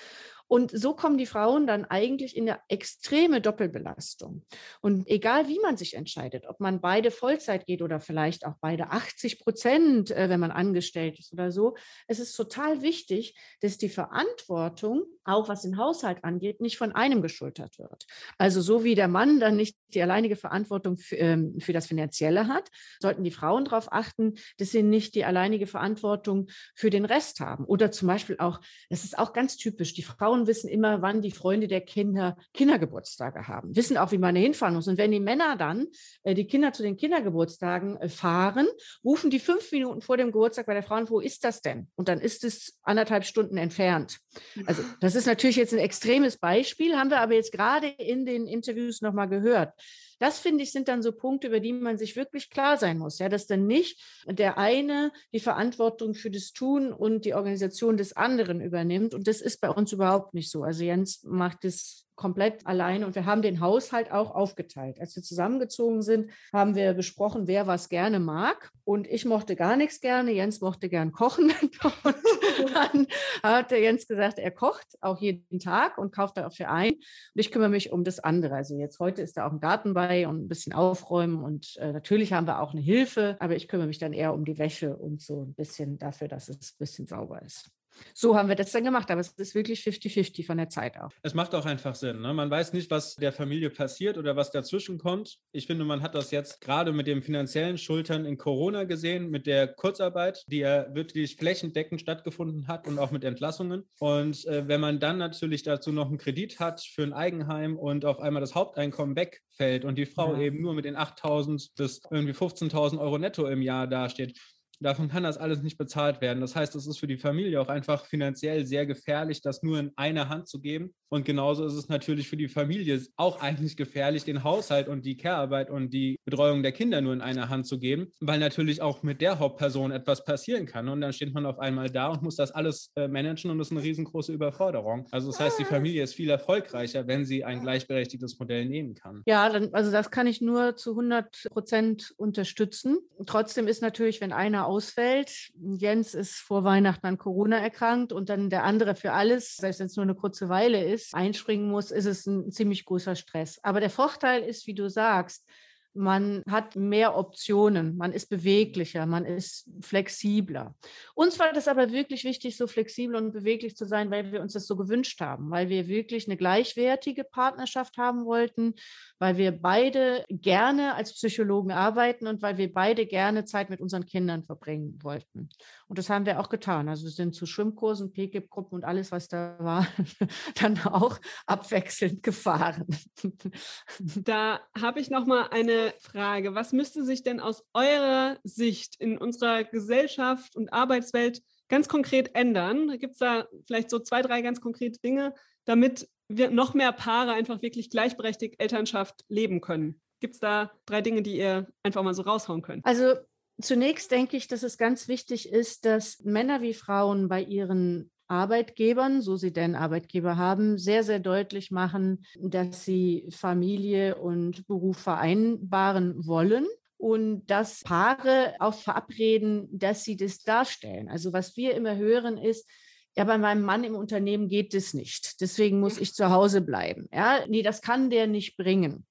Und so kommen die Frauen dann eigentlich in eine extreme Doppelbelastung. Und egal wie man sich entscheidet, ob man beide Vollzeit geht oder vielleicht auch beide 80 Prozent, äh, wenn man angestellt ist oder so, es ist total wichtig, dass die Verantwortung, auch was den Haushalt angeht, nicht von einem geschultert wird. Also so wie der Mann dann nicht die alleinige Verantwortung ähm, für das Finanzielle hat, sollten die Frauen darauf achten, dass sie nicht die alleinige Verantwortung für den Rest haben. Oder zum Beispiel auch, das ist auch ganz typisch, die Frauen Frauen wissen immer, wann die Freunde der Kinder Kindergeburtstage haben, wissen auch, wie man hinfahren muss. Und wenn die Männer dann äh, die Kinder zu den Kindergeburtstagen äh, fahren, rufen die fünf Minuten vor dem Geburtstag bei der Frau, wo ist das denn? Und dann ist es anderthalb Stunden entfernt. Also das ist natürlich jetzt ein extremes Beispiel, haben wir aber jetzt gerade in den Interviews nochmal gehört. Das finde ich sind dann so Punkte, über die man sich wirklich klar sein muss, ja, dass dann nicht der eine die Verantwortung für das Tun und die Organisation des anderen übernimmt. Und das ist bei uns überhaupt nicht so. Also Jens macht es komplett alleine und wir haben den Haushalt auch aufgeteilt. Als wir zusammengezogen sind, haben wir besprochen, wer was gerne mag. Und ich mochte gar nichts gerne. Jens mochte gern kochen. [LAUGHS] Und dann hat der Jens gesagt, er kocht auch jeden Tag und kauft dafür ein. Und ich kümmere mich um das andere. Also jetzt heute ist da auch ein Garten bei und ein bisschen aufräumen. Und äh, natürlich haben wir auch eine Hilfe, aber ich kümmere mich dann eher um die Wäsche und so ein bisschen dafür, dass es ein bisschen sauber ist. So haben wir das dann gemacht, aber es ist wirklich 50-50 von der Zeit auch. Es macht auch einfach Sinn. Ne? Man weiß nicht, was der Familie passiert oder was dazwischen kommt. Ich finde, man hat das jetzt gerade mit den finanziellen Schultern in Corona gesehen, mit der Kurzarbeit, die ja wirklich flächendeckend stattgefunden hat und auch mit Entlassungen. Und äh, wenn man dann natürlich dazu noch einen Kredit hat für ein Eigenheim und auf einmal das Haupteinkommen wegfällt und die Frau ja. eben nur mit den 8.000 bis irgendwie 15.000 Euro netto im Jahr dasteht, Davon kann das alles nicht bezahlt werden. Das heißt, es ist für die Familie auch einfach finanziell sehr gefährlich, das nur in einer Hand zu geben. Und genauso ist es natürlich für die Familie auch eigentlich gefährlich, den Haushalt und die Care-Arbeit und die Betreuung der Kinder nur in einer Hand zu geben, weil natürlich auch mit der Hauptperson etwas passieren kann. Und dann steht man auf einmal da und muss das alles äh, managen und das ist eine riesengroße Überforderung. Also das heißt, die Familie ist viel erfolgreicher, wenn sie ein gleichberechtigtes Modell nehmen kann. Ja, dann, also das kann ich nur zu 100 Prozent unterstützen. Trotzdem ist natürlich, wenn einer ausfällt. Jens ist vor Weihnachten an Corona erkrankt und dann der andere für alles, selbst wenn es nur eine kurze Weile ist, einspringen muss, ist es ein ziemlich großer Stress. Aber der Vorteil ist, wie du sagst, man hat mehr Optionen, man ist beweglicher, man ist flexibler. Uns war das aber wirklich wichtig, so flexibel und beweglich zu sein, weil wir uns das so gewünscht haben, weil wir wirklich eine gleichwertige Partnerschaft haben wollten, weil wir beide gerne als Psychologen arbeiten und weil wir beide gerne Zeit mit unseren Kindern verbringen wollten. Und das haben wir auch getan. Also wir sind zu Schwimmkursen, PGIP-Gruppen und alles, was da war, [LAUGHS] dann auch abwechselnd gefahren. Da habe ich noch mal eine Frage. Was müsste sich denn aus eurer Sicht in unserer Gesellschaft und Arbeitswelt ganz konkret ändern? Gibt es da vielleicht so zwei, drei ganz konkrete Dinge, damit wir noch mehr Paare einfach wirklich gleichberechtigt Elternschaft leben können? Gibt es da drei Dinge, die ihr einfach mal so raushauen könnt? Also zunächst denke ich, dass es ganz wichtig ist, dass Männer wie Frauen bei ihren Arbeitgebern, so sie denn Arbeitgeber haben, sehr, sehr deutlich machen, dass sie Familie und Beruf vereinbaren wollen und dass Paare auch verabreden, dass sie das darstellen. Also was wir immer hören ist, ja, bei meinem Mann im Unternehmen geht es nicht. Deswegen muss ich zu Hause bleiben. Ja, nee, das kann der nicht bringen.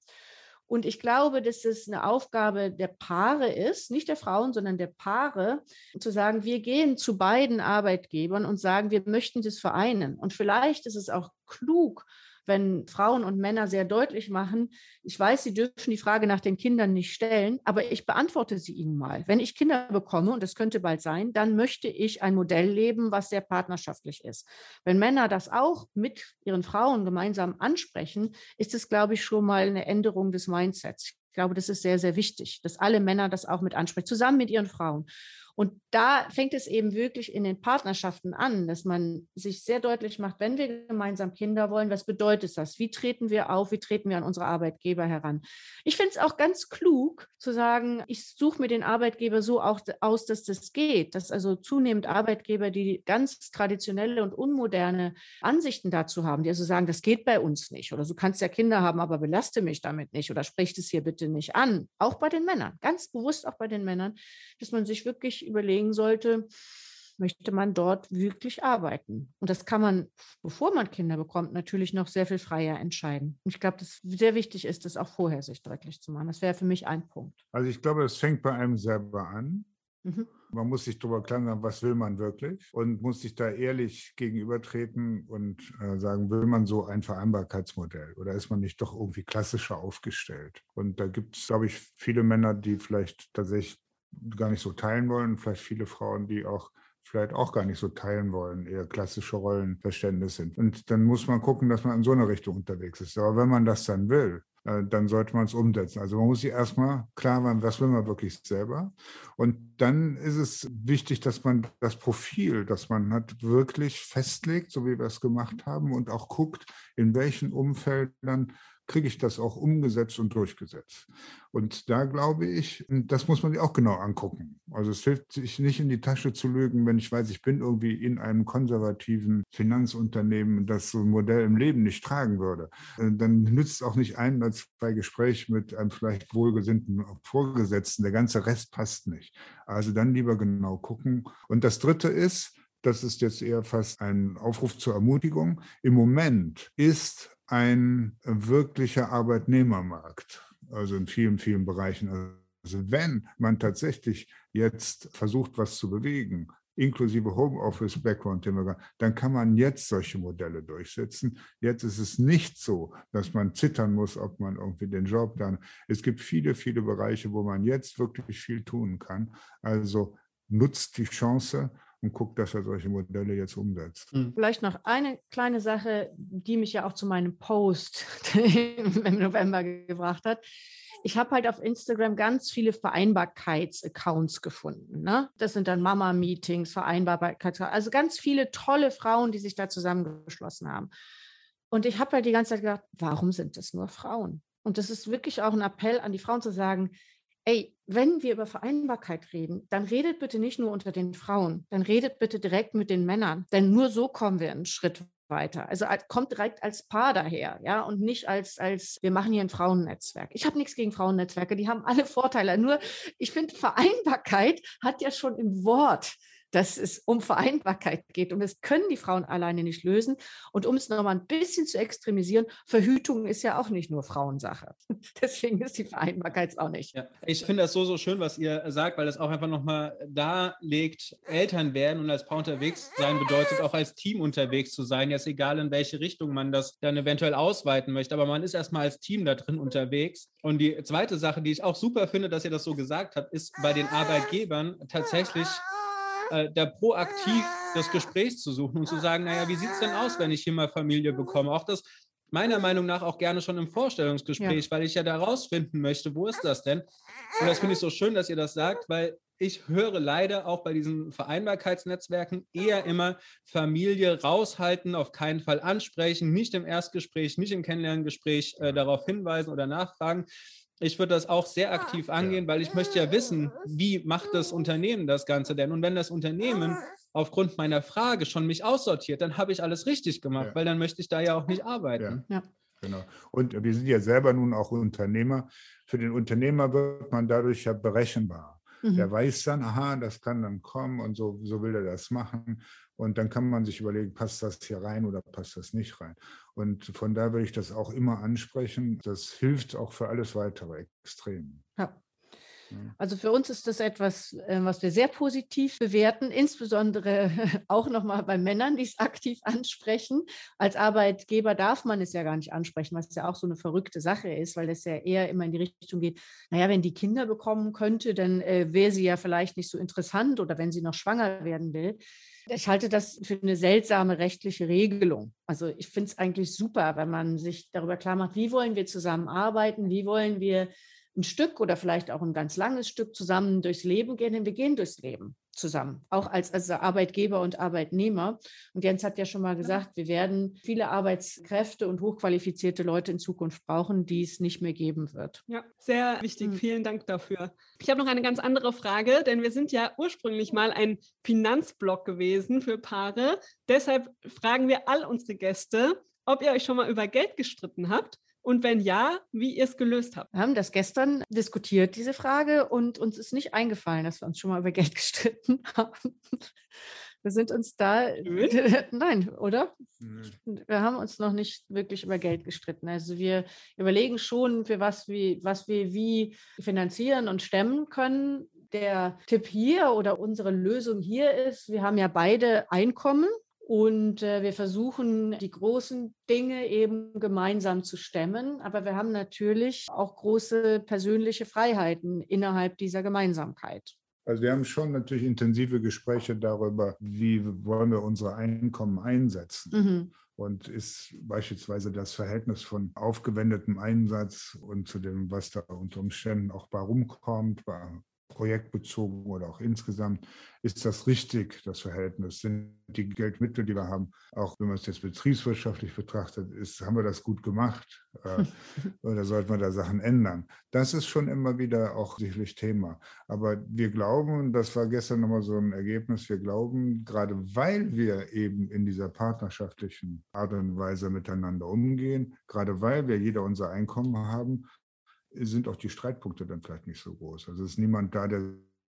Und ich glaube, dass es eine Aufgabe der Paare ist, nicht der Frauen, sondern der Paare, zu sagen, wir gehen zu beiden Arbeitgebern und sagen, wir möchten das vereinen. Und vielleicht ist es auch klug, wenn Frauen und Männer sehr deutlich machen, ich weiß, sie dürfen die Frage nach den Kindern nicht stellen, aber ich beantworte sie ihnen mal. Wenn ich Kinder bekomme, und das könnte bald sein, dann möchte ich ein Modell leben, was sehr partnerschaftlich ist. Wenn Männer das auch mit ihren Frauen gemeinsam ansprechen, ist es, glaube ich, schon mal eine Änderung des Mindsets. Ich glaube, das ist sehr, sehr wichtig, dass alle Männer das auch mit ansprechen, zusammen mit ihren Frauen. Und da fängt es eben wirklich in den Partnerschaften an, dass man sich sehr deutlich macht, wenn wir gemeinsam Kinder wollen, was bedeutet das? Wie treten wir auf? Wie treten wir an unsere Arbeitgeber heran? Ich finde es auch ganz klug zu sagen, ich suche mir den Arbeitgeber so auch aus, dass das geht, dass also zunehmend Arbeitgeber, die ganz traditionelle und unmoderne Ansichten dazu haben, die also sagen, das geht bei uns nicht oder du kannst ja Kinder haben, aber belaste mich damit nicht oder sprich es hier bitte nicht an. Auch bei den Männern, ganz bewusst auch bei den Männern, dass man sich wirklich überlegen sollte, möchte man dort wirklich arbeiten. Und das kann man, bevor man Kinder bekommt, natürlich noch sehr viel freier entscheiden. Und ich glaube, dass sehr wichtig ist, das auch vorher sich deutlich zu machen. Das wäre für mich ein Punkt. Also ich glaube, es fängt bei einem selber an. Mhm. Man muss sich darüber klar sein, was will man wirklich und muss sich da ehrlich gegenübertreten und äh, sagen, will man so ein Vereinbarkeitsmodell oder ist man nicht doch irgendwie klassischer aufgestellt? Und da gibt es, glaube ich, viele Männer, die vielleicht tatsächlich gar nicht so teilen wollen. Vielleicht viele Frauen, die auch vielleicht auch gar nicht so teilen wollen, eher klassische Rollenverständnis sind. Und dann muss man gucken, dass man in so eine Richtung unterwegs ist. Aber wenn man das dann will, äh, dann sollte man es umsetzen. Also man muss sich erstmal klar machen, was will man wirklich selber. Und dann ist es wichtig, dass man das Profil, das man hat, wirklich festlegt, so wie wir es gemacht haben, und auch guckt, in welchen Umfeldern kriege ich das auch umgesetzt und durchgesetzt. Und da glaube ich, das muss man sich auch genau angucken. Also es hilft sich nicht in die Tasche zu lügen, wenn ich weiß, ich bin irgendwie in einem konservativen Finanzunternehmen, das so ein Modell im Leben nicht tragen würde. Äh, dann nützt es auch nicht ein als bei Gespräch mit einem vielleicht wohlgesinnten Vorgesetzten. Der ganze Rest passt nicht. Also dann lieber genau gucken. Und das Dritte ist, das ist jetzt eher fast ein Aufruf zur Ermutigung. Im Moment ist ein wirklicher Arbeitnehmermarkt, also in vielen, vielen Bereichen. Also wenn man tatsächlich jetzt versucht, was zu bewegen, inklusive Homeoffice-Background, dann kann man jetzt solche Modelle durchsetzen. Jetzt ist es nicht so, dass man zittern muss, ob man irgendwie den Job dann. Es gibt viele, viele Bereiche, wo man jetzt wirklich viel tun kann. Also nutzt die Chance und guckt, dass er solche Modelle jetzt umsetzt. Hm. Vielleicht noch eine kleine Sache, die mich ja auch zu meinem Post [LAUGHS] im November gebracht hat. Ich habe halt auf Instagram ganz viele Vereinbarkeitsaccounts gefunden. Ne? Das sind dann Mama-Meetings, Vereinbarkeits, also ganz viele tolle Frauen, die sich da zusammengeschlossen haben. Und ich habe halt die ganze Zeit gedacht, warum sind das nur Frauen? Und das ist wirklich auch ein Appell an die Frauen zu sagen, ey, wenn wir über Vereinbarkeit reden, dann redet bitte nicht nur unter den Frauen, dann redet bitte direkt mit den Männern, denn nur so kommen wir einen Schritt weiter. Also kommt direkt als Paar daher, ja, und nicht als, als wir machen hier ein Frauennetzwerk. Ich habe nichts gegen Frauennetzwerke, die haben alle Vorteile. Nur ich finde, Vereinbarkeit hat ja schon im Wort dass es um Vereinbarkeit geht. Und das können die Frauen alleine nicht lösen. Und um es nochmal ein bisschen zu extremisieren, Verhütung ist ja auch nicht nur Frauensache. [LAUGHS] Deswegen ist die Vereinbarkeit auch nicht. Ja, ich finde das so, so schön, was ihr sagt, weil das auch einfach nochmal darlegt, Eltern werden und als Paar unterwegs sein bedeutet auch als Team unterwegs zu sein. Jetzt egal, in welche Richtung man das dann eventuell ausweiten möchte, aber man ist erstmal als Team da drin unterwegs. Und die zweite Sache, die ich auch super finde, dass ihr das so gesagt habt, ist bei den Arbeitgebern tatsächlich äh, da proaktiv das Gespräch zu suchen und zu sagen, naja, wie sieht es denn aus, wenn ich hier mal Familie bekomme? Auch das meiner Meinung nach auch gerne schon im Vorstellungsgespräch, ja. weil ich ja da rausfinden möchte, wo ist das denn? Und das finde ich so schön, dass ihr das sagt, weil ich höre leider auch bei diesen Vereinbarkeitsnetzwerken eher immer Familie raushalten, auf keinen Fall ansprechen, nicht im Erstgespräch, nicht im Kennenlerngespräch äh, darauf hinweisen oder nachfragen ich würde das auch sehr aktiv angehen, weil ich möchte ja wissen, wie macht das Unternehmen das Ganze denn? Und wenn das Unternehmen aufgrund meiner Frage schon mich aussortiert, dann habe ich alles richtig gemacht, ja. weil dann möchte ich da ja auch nicht arbeiten. Ja. Genau. Und wir sind ja selber nun auch Unternehmer. Für den Unternehmer wird man dadurch ja berechenbar. Mhm. Der weiß dann, aha, das kann dann kommen und so, so will er das machen. Und dann kann man sich überlegen, passt das hier rein oder passt das nicht rein. Und von da würde ich das auch immer ansprechen. Das hilft auch für alles weitere extrem. Ja. Also für uns ist das etwas, äh, was wir sehr positiv bewerten, insbesondere [LAUGHS] auch nochmal bei Männern, die es [LAUGHS] aktiv ansprechen. Als Arbeitgeber darf man es ja gar nicht ansprechen, was ja auch so eine verrückte Sache ist, weil es ja eher immer in die Richtung geht, naja, wenn die Kinder bekommen könnte, dann äh, wäre sie ja vielleicht nicht so interessant oder wenn sie noch schwanger werden will. Ich halte das für eine seltsame rechtliche Regelung. Also ich finde es eigentlich super, wenn man sich darüber klar macht, wie wollen wir zusammenarbeiten, wie wollen wir ein Stück oder vielleicht auch ein ganz langes Stück zusammen durchs Leben gehen, denn wir gehen durchs Leben zusammen, auch als, als Arbeitgeber und Arbeitnehmer. Und Jens hat ja schon mal gesagt, wir werden viele Arbeitskräfte und hochqualifizierte Leute in Zukunft brauchen, die es nicht mehr geben wird. Ja, sehr wichtig. Mhm. Vielen Dank dafür. Ich habe noch eine ganz andere Frage, denn wir sind ja ursprünglich mal ein Finanzblog gewesen für Paare. Deshalb fragen wir all unsere Gäste, ob ihr euch schon mal über Geld gestritten habt und wenn ja, wie ihr es gelöst habt. Wir haben das gestern diskutiert, diese Frage, und uns ist nicht eingefallen, dass wir uns schon mal über [LAUGHS] Geld gestritten haben. Wir sind uns da, [LAUGHS] nein, oder? Mhm. Wir haben uns noch nicht wirklich über Geld gestritten. Also wir überlegen schon, für was wir, was wir wie finanzieren und stemmen können. Der Tipp hier oder unsere Lösung hier ist, wir haben ja beide Einkommen und äh, wir versuchen, die großen Dinge eben gemeinsam zu stemmen. Aber wir haben natürlich auch große persönliche Freiheiten innerhalb dieser Gemeinsamkeit. Also wir haben schon natürlich intensive Gespräche darüber, wie wollen wir unsere Einkommen einsetzen. Mhm. Und ist beispielsweise das Verhältnis von aufgewendetem Einsatz und zu dem, was da unter Umständen auch bei rumkommt, bei projektbezogen oder auch insgesamt, ist das richtig, das Verhältnis? Sind die Geldmittel, die wir haben, auch wenn man es jetzt betriebswirtschaftlich betrachtet, ist, haben wir das gut gemacht? Äh, [LAUGHS] oder sollten wir da Sachen ändern? Das ist schon immer wieder auch sicherlich Thema. Aber wir glauben, das war gestern nochmal so ein Ergebnis, wir glauben, gerade weil wir eben in dieser partnerschaftlichen Art und Weise miteinander umgehen, gerade weil wir jeder unser Einkommen haben, sind auch die Streitpunkte dann vielleicht nicht so groß. Also es ist niemand da, der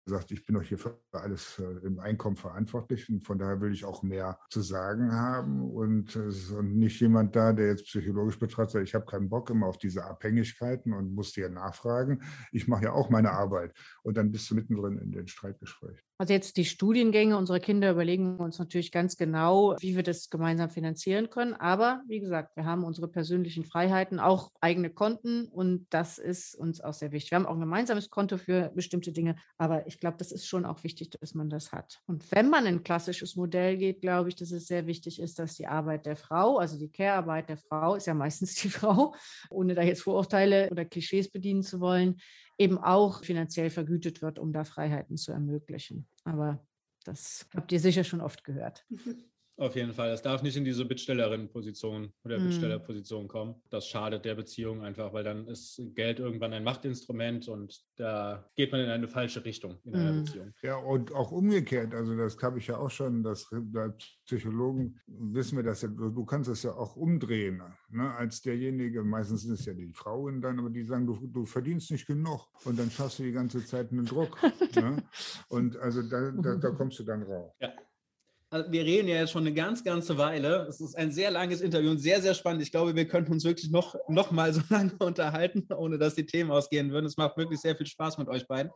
sagt, ich bin doch hier für alles äh, im Einkommen verantwortlich und von daher will ich auch mehr zu sagen haben und, und nicht jemand da, der jetzt psychologisch betrachtet, ich habe keinen Bock immer auf diese Abhängigkeiten und muss dir nachfragen. Ich mache ja auch meine Arbeit und dann bist du mittendrin in den Streitgespräch. Also jetzt die Studiengänge unserer Kinder überlegen wir uns natürlich ganz genau, wie wir das gemeinsam finanzieren können. Aber wie gesagt, wir haben unsere persönlichen Freiheiten, auch eigene Konten und das ist uns auch sehr wichtig. Wir haben auch ein gemeinsames Konto für bestimmte Dinge, aber ich glaube, das ist schon auch wichtig, dass man das hat. Und wenn man in ein klassisches Modell geht, glaube ich, dass es sehr wichtig ist, dass die Arbeit der Frau, also die Care-Arbeit der Frau, ist ja meistens die [LAUGHS] Frau, ohne da jetzt Vorurteile oder Klischees bedienen zu wollen, eben auch finanziell vergütet wird, um da Freiheiten zu ermöglichen. Aber das habt ihr sicher schon oft gehört. [LAUGHS] Auf jeden Fall. Es darf nicht in diese Bittstellerin-Position oder mm. Bittstellerposition kommen. Das schadet der Beziehung einfach, weil dann ist Geld irgendwann ein Machtinstrument und da geht man in eine falsche Richtung in mm. einer mhm. Beziehung. Ja, und auch umgekehrt. Also, das habe ich ja auch schon, dass als Psychologen wissen wir das ja, du kannst es ja auch umdrehen. Ne? Als derjenige, meistens ist es ja die Frauen dann, aber die sagen, du, du verdienst nicht genug und dann schaffst du die ganze Zeit einen Druck. [LAUGHS] ne? Und also da, da, da kommst du dann raus. Ja. Also wir reden ja jetzt schon eine ganz, ganze Weile. Es ist ein sehr langes Interview und sehr, sehr spannend. Ich glaube, wir könnten uns wirklich noch, noch mal so [LAUGHS] lange unterhalten, ohne dass die Themen ausgehen würden. Es macht wirklich sehr viel Spaß mit euch beiden.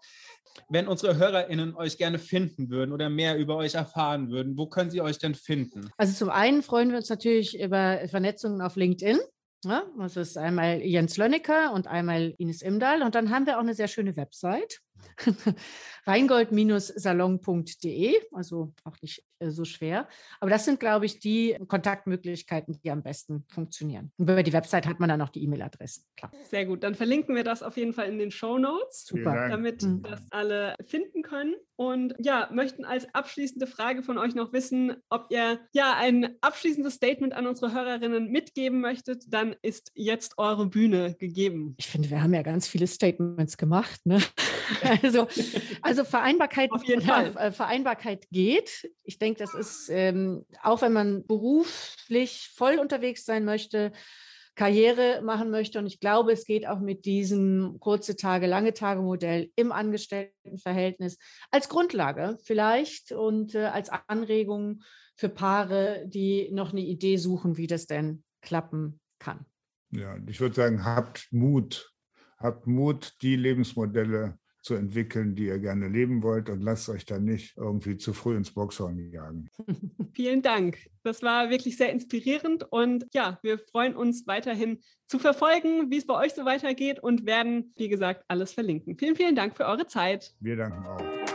Wenn unsere HörerInnen euch gerne finden würden oder mehr über euch erfahren würden, wo können sie euch denn finden? Also zum einen freuen wir uns natürlich über Vernetzungen auf LinkedIn. Ja, das ist einmal Jens Lönnecker und einmal Ines Imdahl. Und dann haben wir auch eine sehr schöne Website. [LAUGHS] reingold-salon.de, also auch nicht äh, so schwer. Aber das sind, glaube ich, die Kontaktmöglichkeiten, die am besten funktionieren. Und über die Website hat man dann noch die E-Mail-Adressen. Sehr gut, dann verlinken wir das auf jeden Fall in den Show Notes, Super. damit mhm. das alle finden können. Und ja, möchten als abschließende Frage von euch noch wissen, ob ihr ja ein abschließendes Statement an unsere Hörerinnen mitgeben möchtet, dann ist jetzt eure Bühne gegeben. Ich finde, wir haben ja ganz viele Statements gemacht. Ne? [LAUGHS] [LAUGHS] Also, also Vereinbarkeit, Auf jeden Fall. Ja, Vereinbarkeit geht. Ich denke, das ist, ähm, auch wenn man beruflich voll unterwegs sein möchte, Karriere machen möchte. Und ich glaube, es geht auch mit diesem kurze Tage, lange Tage Modell im Angestelltenverhältnis als Grundlage vielleicht und äh, als Anregung für Paare, die noch eine Idee suchen, wie das denn klappen kann. Ja, ich würde sagen, habt Mut. Habt Mut, die Lebensmodelle zu entwickeln, die ihr gerne leben wollt und lasst euch dann nicht irgendwie zu früh ins Boxhorn jagen. [LAUGHS] Vielen Dank. Das war wirklich sehr inspirierend und ja, wir freuen uns weiterhin zu verfolgen, wie es bei euch so weitergeht und werden, wie gesagt, alles verlinken. Vielen, vielen Dank für eure Zeit. Wir danken auch.